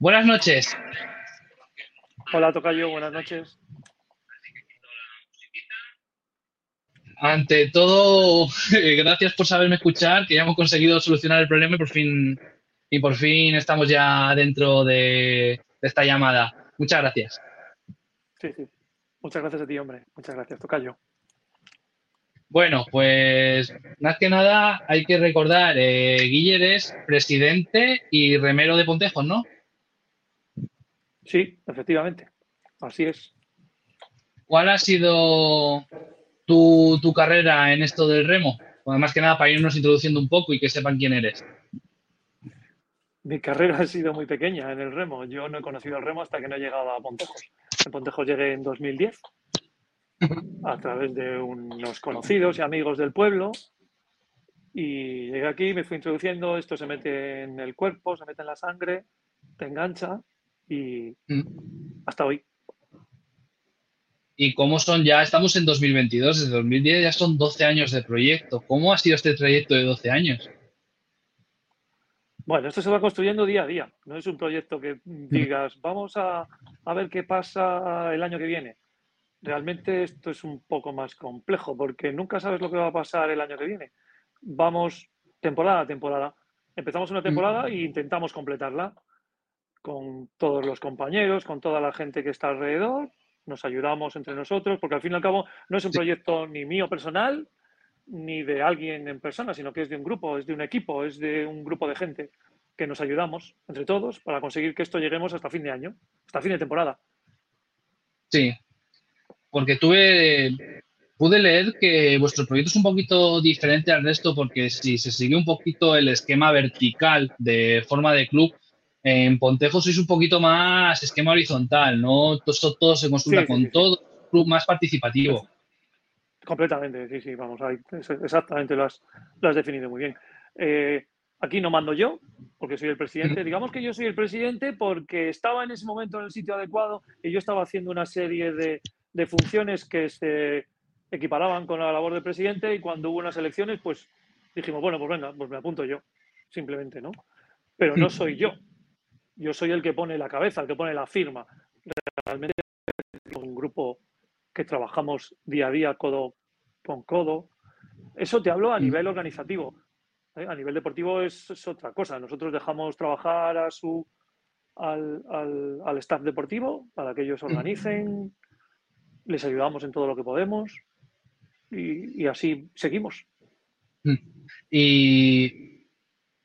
Buenas noches. Hola, Tocayo, buenas noches. Ante todo, gracias por saberme escuchar, que ya hemos conseguido solucionar el problema y por fin, y por fin estamos ya dentro de, esta llamada. Muchas gracias. Sí, sí. Muchas gracias a ti, hombre. Muchas gracias, Tocayo. Bueno, pues más que nada hay que recordar, eh, Guiller es presidente y remero de Pontejos, ¿no? Sí, efectivamente. Así es. ¿Cuál ha sido tu, carrera en esto del remo? Bueno, más que nada para irnos introduciendo un poco y que sepan quién eres. Mi carrera ha sido muy pequeña en el remo. Yo no he conocido el remo hasta que no he llegado a Pontejos. En Pontejos llegué en 2010 a través de unos conocidos y amigos del pueblo. Y llegué aquí, me fui introduciendo, esto se mete en el cuerpo, se mete en la sangre, te engancha y mm. hasta hoy. ¿Y cómo son ya? Estamos en 2022, desde 2010 ya son 12 años de proyecto. ¿Cómo ha sido este trayecto de 12 años? Bueno, esto se va construyendo día a día. No es un proyecto que digas, vamos a, a ver qué pasa el año que viene. Realmente esto es un poco más complejo porque nunca sabes lo que va a pasar el año que viene. Vamos temporada a temporada. Empezamos una temporada e intentamos completarla con todos los compañeros, con toda la gente que está alrededor, nos ayudamos entre nosotros, porque al fin y al cabo no es un proyecto ni mío personal, ni de alguien en persona, sino que es de un grupo, es de un equipo, es de un grupo de gente que nos ayudamos entre todos para conseguir que esto lleguemos hasta fin de año, hasta fin de temporada. Sí, porque tuve, pude leer que vuestro proyecto es un poquito diferente al resto, porque si se sigue un poquito el esquema vertical de forma de club, en Pontejo sois un poquito más esquema horizontal, ¿no? Todo, todo se consulta con todo, club más participativo. Completamente, sí, sí, vamos, ahí, exactamente lo has, lo has definido muy bien. Eh, aquí no mando yo, porque soy el presidente. Digamos que yo soy el presidente porque estaba en ese momento en el sitio adecuado y yo estaba haciendo una serie de, de funciones que se equiparaban con la labor del presidente y cuando hubo unas elecciones, pues dijimos, bueno, pues venga, pues me apunto yo, simplemente, ¿no? Pero no soy yo, yo soy el que pone la cabeza, el que pone la firma. Realmente es un grupo que trabajamos día a día codo con codo. Eso te hablo a mm. nivel organizativo. ¿eh? A nivel deportivo es, otra cosa. Nosotros dejamos trabajar a su, al, al, staff deportivo para que ellos organicen, les ayudamos en todo lo que podemos y, y así seguimos. Mm. Y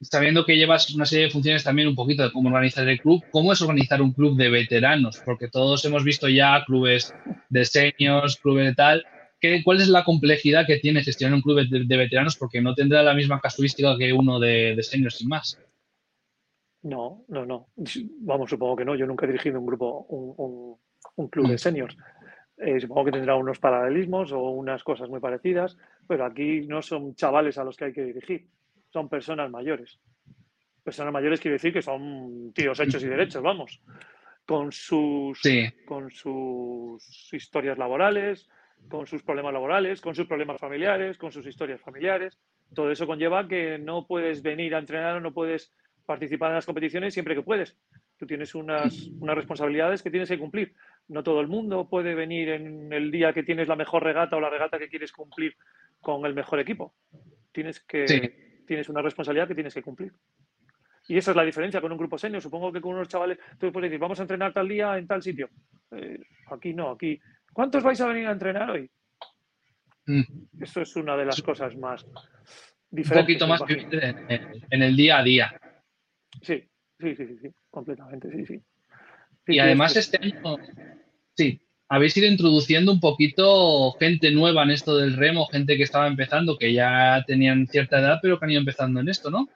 sabiendo que llevas una serie de funciones también un poquito de cómo organizar el club, ¿cómo es organizar un club de veteranos? Porque todos hemos visto ya clubes de seniors, clubes de tal. ¿Qué, ¿Cuál es la complejidad que tiene gestionar un club de, veteranos? Porque no tendrá la misma casuística que uno de, seniors sin más. No, no, no. Vamos, supongo que no. Yo nunca he dirigido un grupo, un, club de mm. seniors. Eh, supongo que tendrá unos paralelismos o unas cosas muy parecidas, pero aquí no son chavales a los que hay que dirigir son personas mayores. Personas mayores quiere decir que son tíos hechos y derechos, vamos, con sus, con sus historias laborales, con sus problemas laborales, con sus problemas familiares, con sus historias familiares. Todo eso conlleva que no puedes venir a entrenar o no puedes participar en las competiciones siempre que puedes. Tú tienes unas, unas responsabilidades que tienes que cumplir. No todo el mundo puede venir en el día que tienes la mejor regata o la regata que quieres cumplir con el mejor equipo. Tienes que, tienes una responsabilidad que tienes que cumplir. Y esa es la diferencia con un grupo senior. Supongo que con unos chavales, tú puedes decir, vamos a entrenar tal día en tal sitio. Eh, aquí no, aquí. ¿Cuántos vais a venir a entrenar hoy? Mm. Eso es una de las cosas más diferentes. Un poquito más en, el día a día. Sí, sí, sí, sí, completamente, sí, sí. y además este año, sí, habéis ido introduciendo un poquito gente nueva en esto del remo, gente que estaba empezando, que ya tenían cierta edad, pero que han ido empezando en esto, ¿no?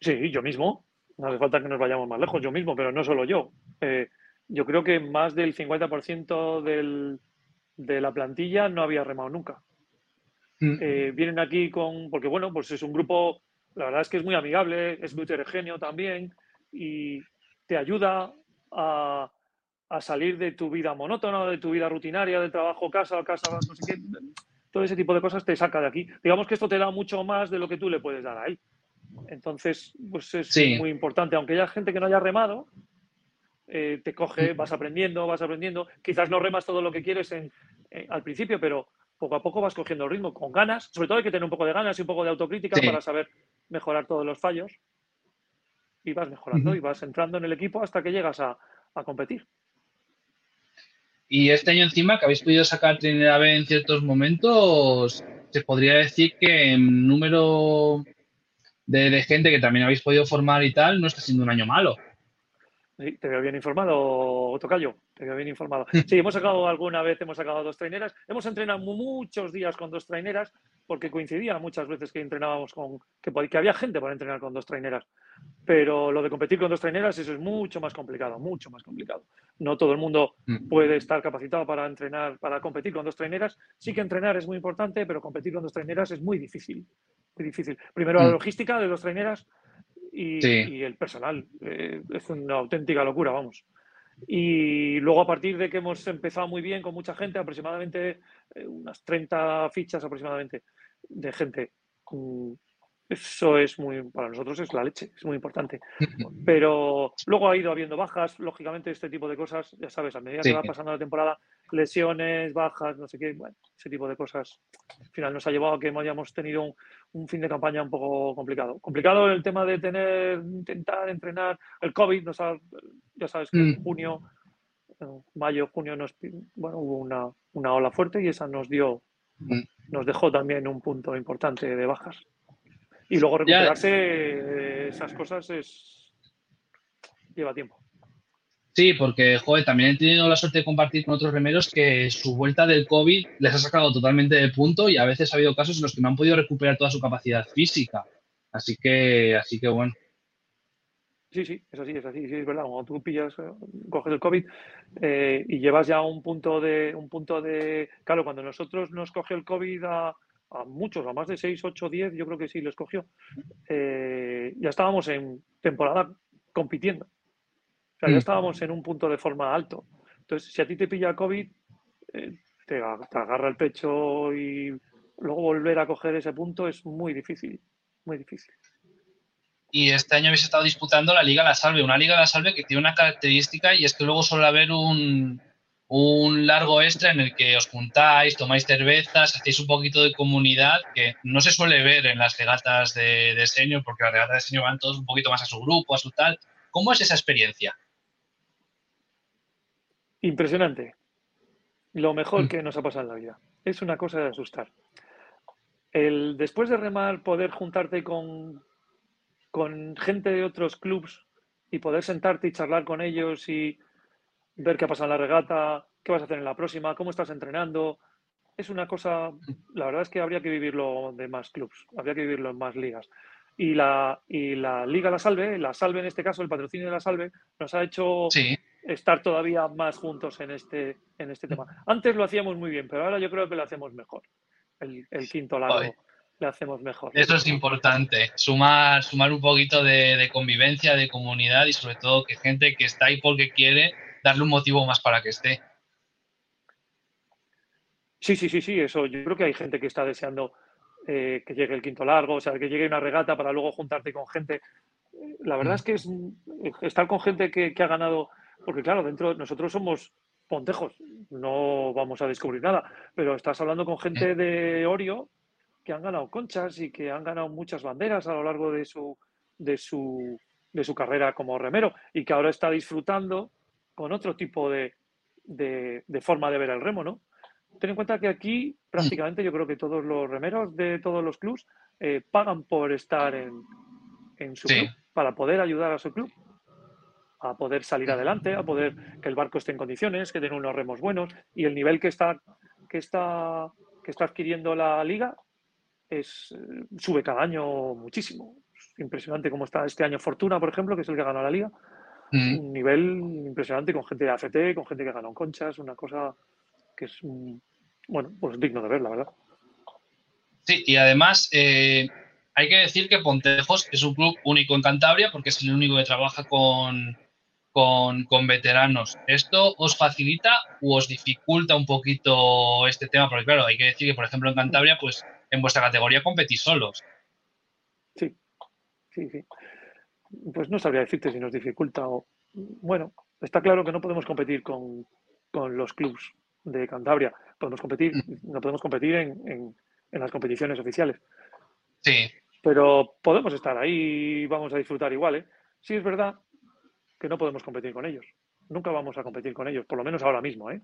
Sí, yo mismo. No hace falta que nos vayamos más lejos, yo mismo, pero no solo yo. Eh, yo creo que más del 50% del, de la plantilla no había remado nunca. Mm. Eh, vienen aquí con, porque bueno, pues es un grupo, la verdad es que es muy amigable, es muy heterogéneo también y te ayuda a, a salir de tu vida monótona, de tu vida rutinaria, de trabajo, casa, casa, no sé qué. Todo ese tipo de cosas te saca de aquí. Digamos que esto te da mucho más de lo que tú le puedes dar a él. Entonces, pues es muy importante, aunque haya gente que no haya remado, eh, te coge, vas aprendiendo, vas aprendiendo. Quizás no remas todo lo que quieres en, al principio, pero poco a poco vas cogiendo el ritmo con ganas. Sobre todo hay que tener un poco de ganas y un poco de autocrítica para saber mejorar todos los fallos. Y vas mejorando y vas entrando en el equipo hasta que llegas a, competir. Y este año encima que habéis podido sacar Trinidad en ciertos momentos, se podría decir que en número de, gente que también habéis podido formar y tal, no está siendo un año malo. Te veo bien informado, Tocayo. Te veo bien informado. Sí, hemos sacado alguna vez, hemos sacado dos traineras. Hemos entrenado muchos días con dos traineras porque coincidía muchas veces que entrenábamos con. que, que había gente para entrenar con dos traineras. Pero lo de competir con dos traineras, eso es mucho más complicado, mucho más complicado. No todo el mundo mm. puede estar capacitado para entrenar, para competir con dos traineras. Sí que entrenar es muy importante, pero competir con dos traineras es muy difícil. Muy difícil. Primero, la mm. logística de dos traineras y, el personal. Eh, es una auténtica locura, vamos. Y luego a partir de que hemos empezado muy bien con mucha gente, aproximadamente eh, unas 30 fichas aproximadamente de gente eso es muy, para nosotros es la leche, es muy importante. Pero luego ha ido habiendo bajas, lógicamente este tipo de cosas, ya sabes, a medida que va pasando la temporada, lesiones, bajas, no sé qué, bueno, ese tipo de cosas, al final nos ha llevado a que hayamos tenido un, fin de campaña un poco complicado. Complicado el tema de tener, intentar entrenar, el COVID, nos ya sabes que en mm. junio, mayo, junio, nos, bueno, hubo una, una ola fuerte y esa nos dio, mm. nos dejó también un punto importante de bajas. Y luego recuperarse eh, esas cosas es lleva tiempo. Sí, porque, joder, también he tenido la suerte de compartir con otros remeros que su vuelta del COVID les ha sacado totalmente de punto y a veces ha habido casos en los que no han podido recuperar toda su capacidad física. Así que, así que bueno. Sí, sí, es así, es así, sí, es verdad. Cuando tú pillas, eh, coges el COVID eh, y llevas ya un punto de, un punto de, claro, cuando nosotros nos coge el COVID a, a muchos, a más de 6, 8, 10, yo creo que sí les cogió. Eh, ya estábamos en temporada compitiendo. O sea, ya mm. estábamos en un punto de forma alto. Entonces, si a ti te pilla COVID, eh, te, agarra el pecho y luego volver a coger ese punto es muy difícil, muy difícil. Y este año habéis estado disputando la Liga La Salve, una Liga La Salve que tiene una característica y es que luego suele haber un, un largo extra en el que os juntáis, tomáis cervezas, hacéis un poquito de comunidad que no se suele ver en las regatas de, de senior, porque las regatas de senior van todos un poquito más a su grupo, a su tal. ¿Cómo es esa experiencia? Impresionante. Lo mejor mm. que nos ha pasado en la vida. Es una cosa de asustar. El, después de remar, poder juntarte con, con gente de otros clubs y poder sentarte y charlar con ellos y ver qué ha pasado en la regata, qué vas a hacer en la próxima, cómo estás entrenando. Es una cosa, la verdad es que habría que vivirlo de más clubs, habría que vivirlo en más ligas. Y la, y la Liga La Salve, la Salve en este caso, el patrocinio de La Salve, nos ha hecho estar todavía más juntos en este, en este tema. Antes lo hacíamos muy bien, pero ahora yo creo que lo hacemos mejor. El, quinto largo lo hacemos mejor. Eso es importante, sumar, sumar un poquito de, de convivencia, de comunidad y sobre todo que gente que está ahí porque quiere darle un motivo más para que esté. Sí, sí, sí, sí, eso. Yo creo que hay gente que está deseando eh, que llegue el quinto largo, o sea, que llegue una regata para luego juntarte con gente. La verdad es que es estar con gente que, ha ganado, porque claro, dentro nosotros somos pontejos, no vamos a descubrir nada, pero estás hablando con gente de Orio que han ganado conchas y que han ganado muchas banderas a lo largo de su, de su, de su carrera como remero y que ahora está disfrutando con otro tipo de, forma de ver el remo, ¿no? Ten en cuenta que aquí prácticamente yo creo que todos los remeros de todos los clubs eh, pagan por estar en, su club, para poder ayudar a su club, a poder salir adelante, a poder que el barco esté en condiciones, que tenga unos remos buenos y el nivel que está, que está, que está adquiriendo la liga es, eh, sube cada año muchísimo. impresionante cómo está este año Fortuna, por ejemplo, que es el que ganó la liga un nivel impresionante con gente de AFT, con gente que ganó conchas, una cosa que es, bueno, pues digno de ver, la verdad. Sí, y además eh, hay que decir que Pontejos es un club único en Cantabria porque es el único que trabaja con, con, veteranos. ¿Esto os facilita o os dificulta un poquito este tema? Porque claro, hay que decir que, por ejemplo, en Cantabria, pues en vuestra categoría competís solos. Sí, sí, sí. Pues no sabría decirte si nos dificulta o... Bueno, está claro que no podemos competir con, los clubs de Cantabria. Podemos competir, mm. no podemos competir en, en las competiciones oficiales. Sí. Pero podemos estar ahí y vamos a disfrutar igual, ¿eh? Sí es verdad que no podemos competir con ellos. Nunca vamos a competir con ellos, por lo menos ahora mismo, ¿eh?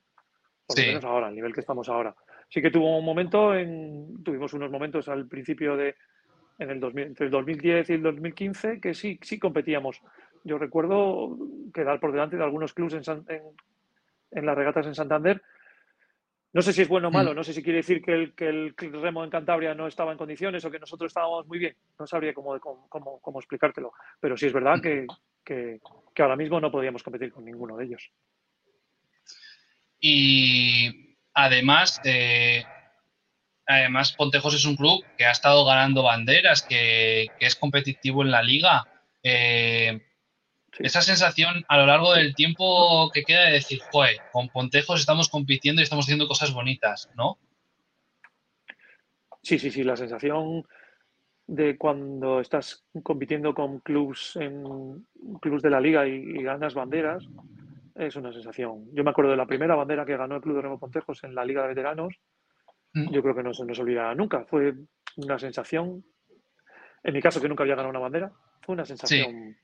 Por lo menos ahora, al nivel que estamos ahora. Sí que tuvo un momento, en, tuvimos unos momentos al principio de, en el entre el 2010 y el 2015, que sí, sí competíamos. Yo recuerdo quedar por delante de algunos clubes en, en las regatas en Santander no sé si es bueno o malo, no sé si quiere decir que el, que el remo en Cantabria no estaba en condiciones o que nosotros estábamos muy bien. No sabría cómo, cómo, explicártelo. Pero sí es verdad que, que, ahora mismo no podíamos competir con ninguno de ellos. Y además, eh, además Pontejos es un club que ha estado ganando banderas, que, que es competitivo en la liga. Eh, esa sensación a lo largo del tiempo que queda de decir, joder, con Pontejos estamos compitiendo y estamos haciendo cosas bonitas, ¿no? Sí, sí, sí, la sensación de cuando estás compitiendo con clubs en clubs de la liga y, ganas banderas es una sensación. Yo me acuerdo de la primera bandera que ganó el Club de Remo Pontejos en la Liga de Veteranos. Mm. Yo creo que no se nos olvidará nunca. Fue una sensación, en mi caso que nunca había ganado una bandera, fue una sensación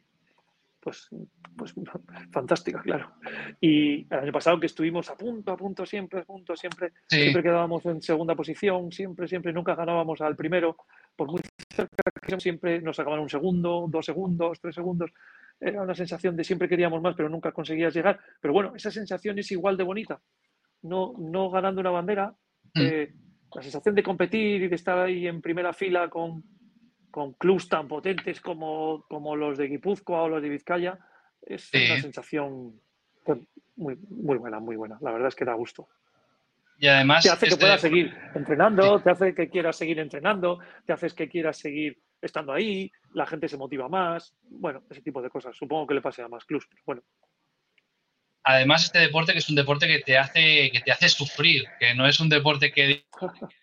pues, pues fantástica, claro. Y el año pasado que estuvimos a punto, a punto, siempre, a punto, siempre, siempre quedábamos en segunda posición, siempre, siempre, nunca ganábamos al primero, por muy cerca que siempre nos sacaban un segundo, dos segundos, tres segundos. Era una sensación de siempre queríamos más, pero nunca conseguías llegar. Pero bueno, esa sensación es igual de bonita. No, no ganando una bandera. Eh, la sensación de competir y de estar ahí en primera fila con con clubs tan potentes como, como los de Guipúzcoa o los de Vizcaya, es una sensación muy, muy buena, muy buena. La verdad es que da gusto. Y además. Te hace que puedas seguir entrenando, te hace que quieras seguir entrenando, te haces que quieras seguir estando ahí, la gente se motiva más. Bueno, ese tipo de cosas. Supongo que le pase a más clubs, pero bueno. Además, este deporte que es un deporte que te hace, que te hace sufrir, que no es un deporte que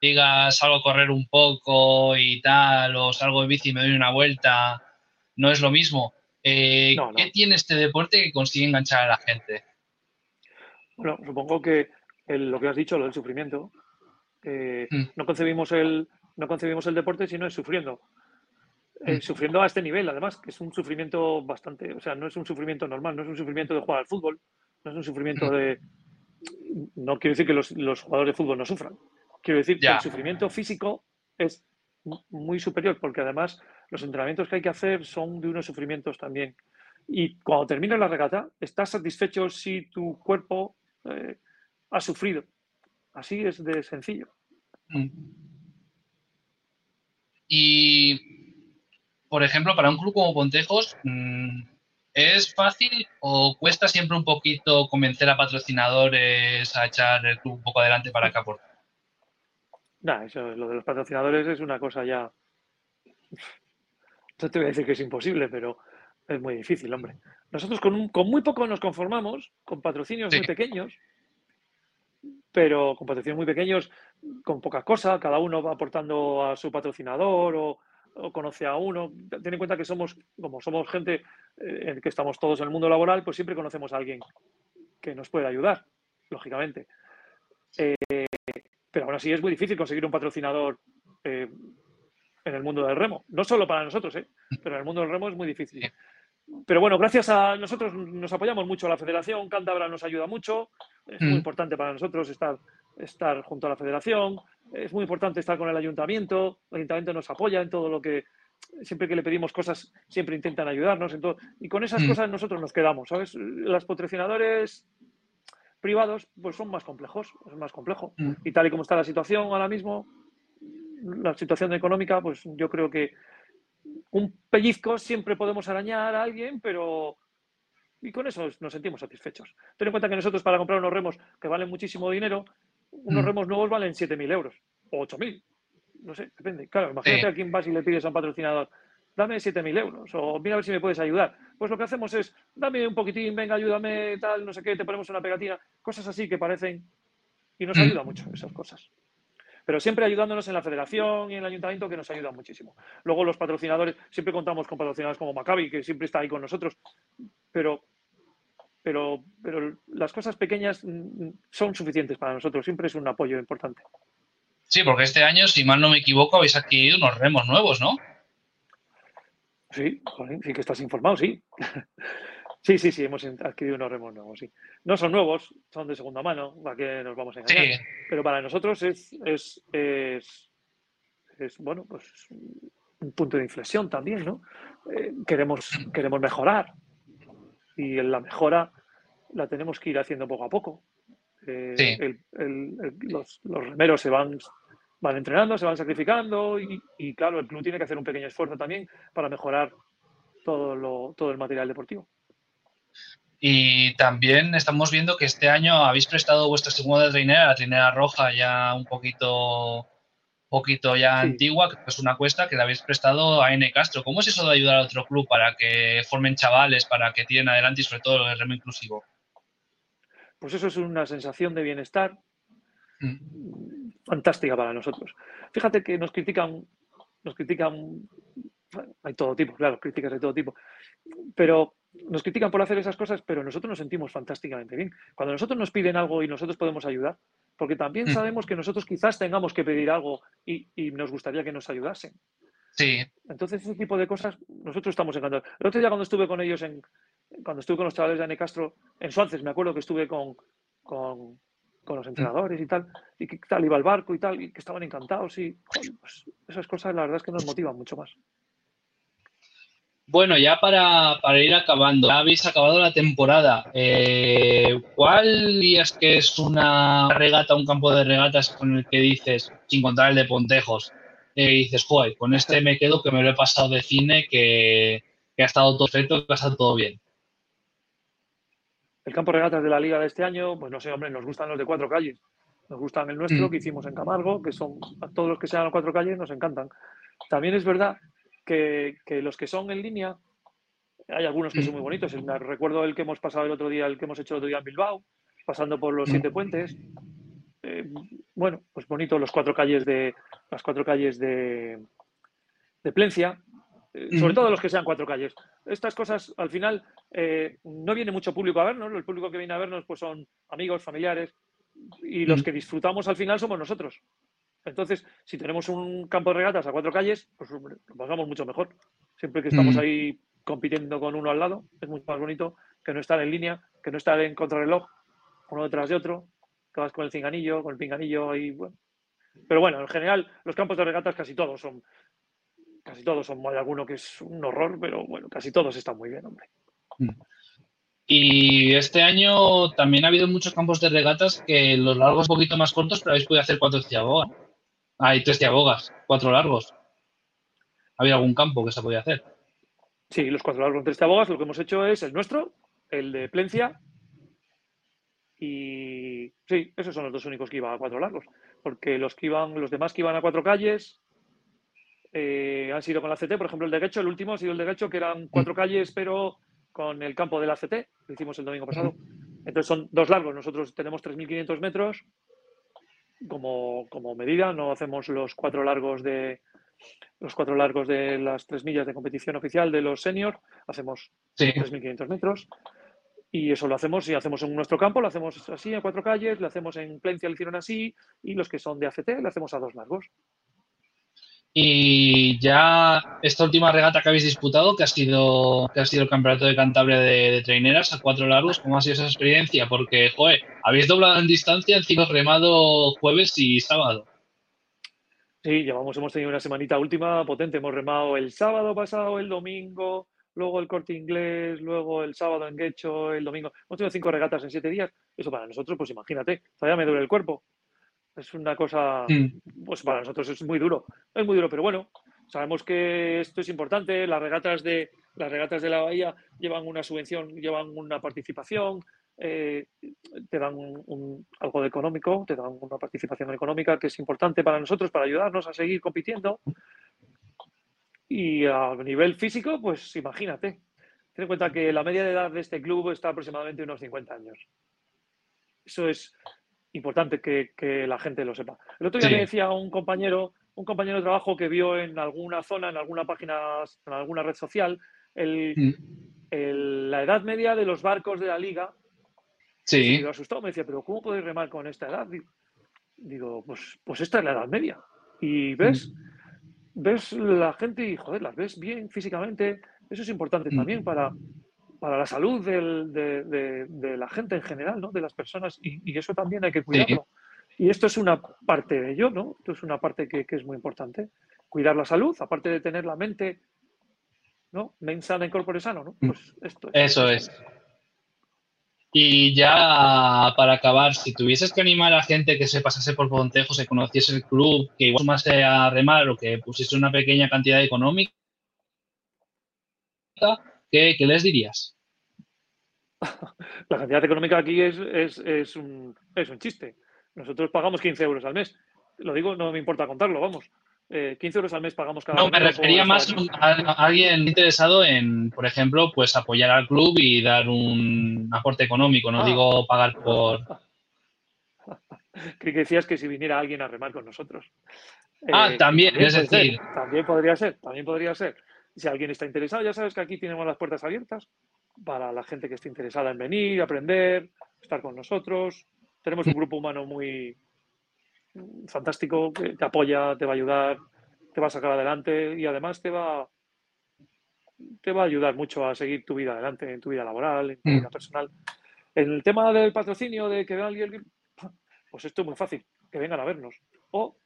digas salgo a correr un poco y tal, o salgo de bici y me doy una vuelta, no es lo mismo. Eh, ¿Qué tiene este deporte que consigue enganchar a la gente? Bueno, supongo que lo que has dicho, lo del sufrimiento, eh, mm. no, concebimos el, no concebimos el deporte sino es sufriendo. Eh, mm. sufriendo a este nivel, además, que es un sufrimiento bastante, o sea, no es un sufrimiento normal, no es un sufrimiento de jugar al fútbol, no es un sufrimiento mm. de... No quiero decir que los, los jugadores de fútbol no sufran, Quiero decir que el sufrimiento físico es muy superior, porque además los entrenamientos que hay que hacer son de unos sufrimientos también. Y cuando termina la regata, estás satisfecho si tu cuerpo eh, ha sufrido. Así es de sencillo. Mm. Y, por ejemplo, para un club como Pontejos, mm, ¿es fácil o cuesta siempre un poquito convencer a patrocinadores a echar el club un poco adelante para que aporten? eso, lo de los patrocinadores es una cosa ya. No te voy a decir que es imposible, pero es muy difícil, hombre. Nosotros con, con muy poco nos conformamos, con patrocinios muy pequeños, pero con patrocinios muy pequeños, con poca cosa, cada uno va aportando a su patrocinador o, conoce a uno. Ten en cuenta que somos, como somos gente eh, que estamos todos en el mundo laboral, pues siempre conocemos a alguien que nos puede ayudar, lógicamente. Eh, pero aún así es muy difícil conseguir un patrocinador eh, en el mundo del remo. No solo para nosotros, ¿eh? pero en el mundo del remo es muy difícil. Pero bueno, gracias a nosotros nos apoyamos mucho a la federación, Cántabra nos ayuda mucho, es muy mm. importante para nosotros estar, estar junto a la federación, es muy importante estar con el ayuntamiento, el ayuntamiento nos apoya en todo lo que, siempre que le pedimos cosas, siempre intentan ayudarnos. En todo, y con esas mm. cosas nosotros nos quedamos, ¿sabes? Los patrocinadores privados pues son más complejos, es más complejo. Mm. Y tal y como está la situación ahora mismo, la situación económica, pues yo creo que un pellizco siempre podemos arañar a alguien, pero y con eso nos sentimos satisfechos. Ten en cuenta que nosotros para comprar unos remos que valen muchísimo dinero, unos mm. remos nuevos valen 7.000 euros o 8.000. No sé, depende. Claro, imagínate a quién vas y le pides a un patrocinador dame 7.000 euros o mira a ver si me puedes ayudar. Pues lo que hacemos es, dame un poquitín, venga, ayúdame, tal, no sé qué, te ponemos una pegatina, cosas así que parecen y nos mm. ayuda mucho esas cosas. pero siempre ayudándonos en la federación y en el ayuntamiento que nos ayuda muchísimo. Luego los patrocinadores, siempre contamos con patrocinadores como Maccabi, que siempre está ahí con nosotros, pero, pero, pero las cosas pequeñas mm, son suficientes para nosotros, siempre es un apoyo importante. Sí, porque este año, si mal no me equivoco, habéis adquirido unos remos nuevos, ¿no? Sí, sí que estás informado, sí. Sí, sí, sí, hemos adquirido unos remos nuevos, sí. No son nuevos, son de segunda mano, para que nos vamos a engañar. Sí. Pero para nosotros es, es, es, es, bueno, pues un punto de inflexión también, ¿no? Eh, queremos, queremos mejorar y en la mejora la tenemos que ir haciendo poco a poco. Eh, sí. los, los, remeros se van, van entrenando, se van sacrificando y, y, claro, el club tiene que hacer un pequeño esfuerzo también para mejorar todo, lo, todo el material deportivo. Y también estamos viendo que este año habéis prestado vuestra segunda trinera, la trinera roja ya un poquito, poquito ya antigua, que es una cuesta que la habéis prestado a N Castro. ¿Cómo es eso de ayudar a otro club para que formen chavales, para que tiren adelante y sobre todo el remo inclusivo? Pues eso es una sensación de bienestar mm. fantástica para nosotros. Fíjate que nos critican, nos critican, hay todo tipo, claro, críticas de todo tipo, pero nos critican por hacer esas cosas, pero nosotros nos sentimos fantásticamente bien. Cuando nosotros nos piden algo y nosotros podemos ayudar, porque también mm. sabemos que nosotros quizás tengamos que pedir algo y, nos gustaría que nos ayudasen. Sí. Entonces, ese tipo de cosas, nosotros estamos encantados. El otro día cuando estuve con ellos, en, cuando estuve con los chavales de Ane Castro, en Suances, me acuerdo que estuve con, con, los entrenadores y tal, y que tal iba al barco y tal, y que estaban encantados y pues, esas cosas la verdad es que nos motivan mucho más. Bueno, ya para, ir acabando, ya habéis acabado la temporada. Eh, ¿Cuál dirías que es una regata, un campo de regatas con el que dices, sin contar el de Pontejos, eh, dices, joder, con este me quedo que me lo he pasado de cine, que, ha estado todo perfecto, que ha estado todo bien? El campo de regatas de la liga de este año, pues no sé, hombre, nos gustan los de cuatro calles. Nos gustan el nuestro, mm. que hicimos en Camargo, que son todos los que sean cuatro calles, nos encantan. También es verdad que, los que son en línea, hay algunos que son muy bonitos. Recuerdo el que hemos pasado el otro día, el que hemos hecho el otro día en Bilbao, pasando por los siete puentes. Eh, bueno, pues bonito los cuatro calles de las cuatro calles de, de Plencia, eh, sobre todo los que sean cuatro calles. Estas cosas, al final, eh, no viene mucho público a vernos. El público que viene a vernos pues son amigos, familiares, y los que disfrutamos al final somos nosotros. Entonces, si tenemos un campo de regatas a cuatro calles, pues lo pasamos mucho mejor. Siempre que estamos mm. ahí compitiendo con uno al lado, es mucho más bonito que no estar en línea, que no estar en contrarreloj, uno detrás de otro, que vas con el cinganillo, con el pinganillo ahí, bueno. Pero bueno, en general, los campos de regatas casi todos son, casi todos son, hay alguno que es un horror, pero bueno, casi todos están muy bien, hombre. Mm. Y este año también ha habido muchos campos de regatas que los largos un poquito más cortos, pero habéis podido hacer cuatro ciabogas. Hay tres tiabogas, cuatro largos. ¿Había algún campo que se podía hacer? Sí, los cuatro largos, tres tiabogas. Lo que hemos hecho es el nuestro, el de Plencia. Y sí, esos son los dos únicos que iban a cuatro largos. Porque los que iban, los demás que iban a cuatro calles eh, han sido con la CT. Por ejemplo, el de Gecho, el último ha sido el de Gecho, que eran cuatro mm. calles, pero con el campo de la CT. Lo hicimos el domingo pasado. Entonces son dos largos. Nosotros tenemos 3.500 metros como, como medida, no hacemos los cuatro largos de los cuatro largos de las tres millas de competición oficial de los seniors, hacemos 3.500 metros y eso lo hacemos y hacemos en nuestro campo, lo hacemos así en cuatro calles, lo hacemos en Plencia, lo hicieron así y los que son de ACT lo hacemos a dos largos. Y ya esta última regata que habéis disputado, que ha sido, que ha sido el campeonato de Cantabria de, de traineras a cuatro largos, ¿cómo ha sido esa experiencia? Porque, joder, habéis doblado en distancia, encima remado jueves y sábado. Sí, llevamos, hemos tenido una semanita última potente. Hemos remado el sábado pasado, el domingo, luego el corte inglés, luego el sábado en Guecho, el domingo. Hemos tenido cinco regatas en siete días. Eso para nosotros, pues imagínate, todavía me duele el cuerpo. Es una cosa, mm. pues para nosotros es muy duro, es muy duro, pero bueno, sabemos que esto es importante. Las regatas de las regatas de la bahía llevan una subvención, llevan una participación, eh, te dan un, algo de económico, te dan una participación económica que es importante para nosotros, para ayudarnos a seguir compitiendo. Y a nivel físico, pues imagínate, ten en cuenta que la media de edad de este club está aproximadamente unos 50 años. Eso es importante que, la gente lo sepa. El otro día me decía un compañero, un compañero de trabajo que vio en alguna zona, en alguna página, en alguna red social, mm. la edad media de los barcos de la liga. Sí. Y me asustado, me decía, pero ¿cómo podéis remar con esta edad? Digo, pues, pues esta es la edad media. Y ves, mm. ves la gente y, joder, las ves bien físicamente. Eso es importante mm. también para, para la salud de, la gente en general, ¿no? De las personas. Y, eso también hay que cuidarlo. Y esto es una parte de ello, ¿no? Esto es una parte que, es muy importante. Cuidar la salud, aparte de tener la mente, ¿no? Mens sana corpore sano, ¿no? Pues esto Eso es. Y ya para acabar, si tuvieses que animar a gente que se pasase por Pontejo, se conociese el club, que igual más a remar o que pusiese una pequeña cantidad económica, ¿qué, les dirías? la cantidad económica aquí es, es, un, es, un, chiste. Nosotros pagamos 15 euros al mes. Lo digo, no me importa contarlo, vamos. 15 eh, euros al mes pagamos cada No, me refería más a, alguien interesado en, por ejemplo, pues apoyar al club y dar un aporte económico, no ah. digo pagar por... Creí que decías que si viniera alguien a remar con nosotros. Ah, eh, también, es decir... también podría ser, también podría ser. Si alguien está interesado, ya sabes que aquí tenemos las puertas abiertas para la gente que esté interesada en venir, aprender, estar con nosotros. Tenemos un grupo humano muy fantástico que te apoya, te va a ayudar, te va a sacar adelante y además te va, te va a ayudar mucho a seguir tu vida adelante, en tu vida laboral, en tu vida mm. personal. En el tema del patrocinio, de que alguien, pues esto es muy fácil, que vengan a vernos. O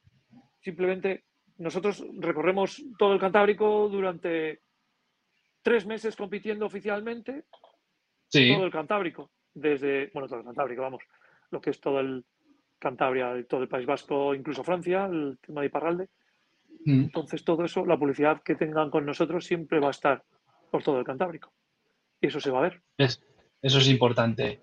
simplemente nosotros recorremos todo el Cantábrico durante tres meses compitiendo oficialmente todo el Cantábrico, desde, bueno, todo el Cantábrico, vamos, lo que es todo el Cantabria, todo el País Vasco, incluso Francia, el tema de Iparralde. Mm. Entonces, todo eso, la publicidad que tengan con nosotros siempre va a estar por todo el Cantábrico. Y eso se va a ver. eso es importante.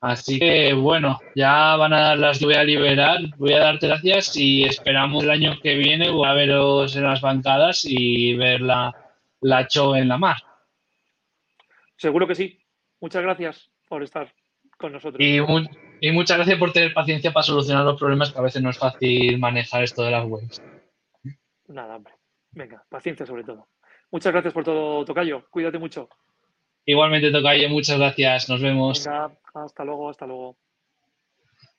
Así que, bueno, ya van a las voy a liberar. Voy a darte gracias y esperamos el año que viene a veros en las bancadas y ver la, la echó en la mar. Seguro que sí. Muchas gracias por estar con nosotros. Y, muchas gracias por tener paciencia para solucionar los problemas que a veces no es fácil manejar esto de las webs. Nada, hombre. Venga, paciencia sobre todo. Muchas gracias por todo, Tocayo. Cuídate mucho. Igualmente, Tocayo, muchas gracias. Nos vemos. hasta luego, hasta luego.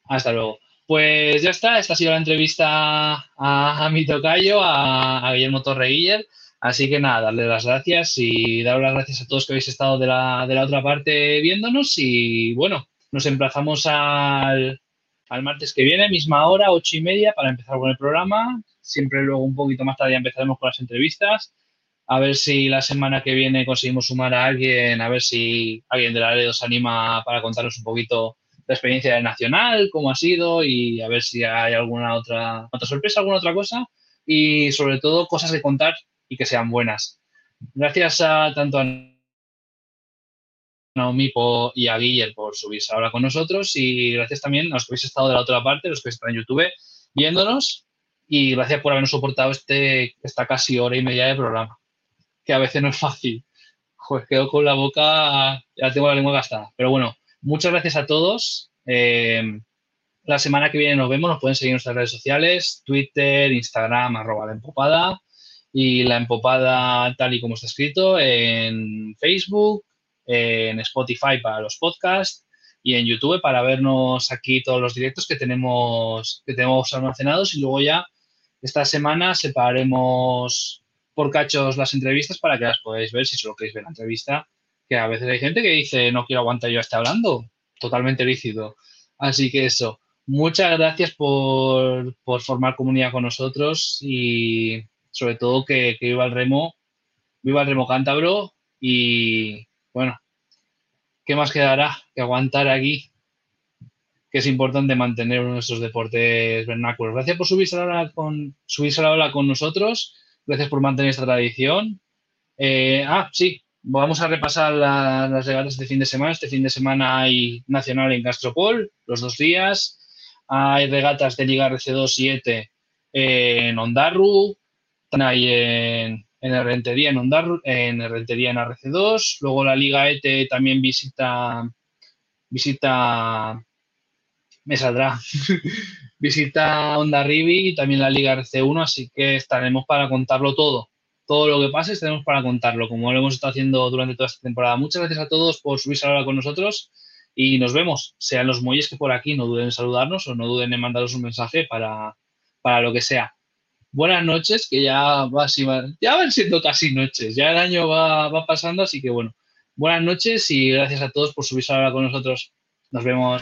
Hasta luego. Pues ya está, esta ha sido la entrevista a, mi tocayo, a, a Guillermo Torreguiller. Así que nada, darle las gracias y dar las gracias a todos que habéis estado de la, de la otra parte viéndonos y bueno, nos emplazamos al, al martes que viene, misma hora, ocho y media, para empezar con el programa. Siempre luego un poquito más tarde empezaremos con las entrevistas. A ver si la semana que viene conseguimos sumar a alguien, a ver si alguien de la red os anima para contarnos un poquito la experiencia del Nacional, cómo ha sido y a ver si hay alguna otra, otra sorpresa, alguna otra cosa. Y sobre todo cosas que contar y que sean buenas. Gracias a tanto a Naomi y a Guiller por subirse ahora con nosotros. Y gracias también a los que habéis estado de la otra parte, los que están en YouTube viéndonos. Y gracias por habernos soportado este, esta casi hora y media de programa, que a veces no es fácil. Pues quedo con la boca, ya tengo la lengua gastada. Pero bueno, muchas gracias a todos. Eh, la semana que viene nos vemos, nos pueden seguir en nuestras redes sociales, Twitter, Instagram, arroba la empopada y la empopada tal y como está escrito en Facebook, en Spotify para los podcasts y en YouTube para vernos aquí todos los directos que tenemos, que tenemos almacenados y luego ya esta semana separaremos por cachos las entrevistas para que las podáis ver si solo queréis ver la entrevista, que a veces hay gente que dice no quiero aguantar yo a estar hablando, totalmente lícito. Así que eso, muchas gracias por, por formar comunidad con nosotros y sobre todo que, viva el remo, viva el remo cántabro y bueno, ¿qué más quedará que aguantar aquí? Que es importante mantener esos deportes vernáculos. Gracias por subirse a la ola con, subirse a la con nosotros. Gracias por mantener esta tradición. Eh, ah, sí, vamos a repasar las regatas de fin de semana. Este fin de semana hay nacional en Castropol, los dos días. Hay regatas de Liga RC2 7 en Ondarru, ahí en, en Rentería en Ondar, en Rentería en RC2. Luego la Liga ETE también visita visita me saldrá. Visita Honda Rivi y también la Liga RC1, así que estaremos para contarlo todo. Todo lo que pase estaremos para contarlo, como lo hemos estado haciendo durante toda esta temporada. Muchas gracias a todos por subirse ahora con nosotros y nos vemos. Sean los muelles que por aquí, no duden en saludarnos o no duden en mandaros un mensaje para, para lo que sea. Buenas noches, que ya, va, ya van siendo casi noches, ya el año va, va pasando, así que bueno, buenas noches y gracias a todos por subirse ahora con nosotros. Nos vemos.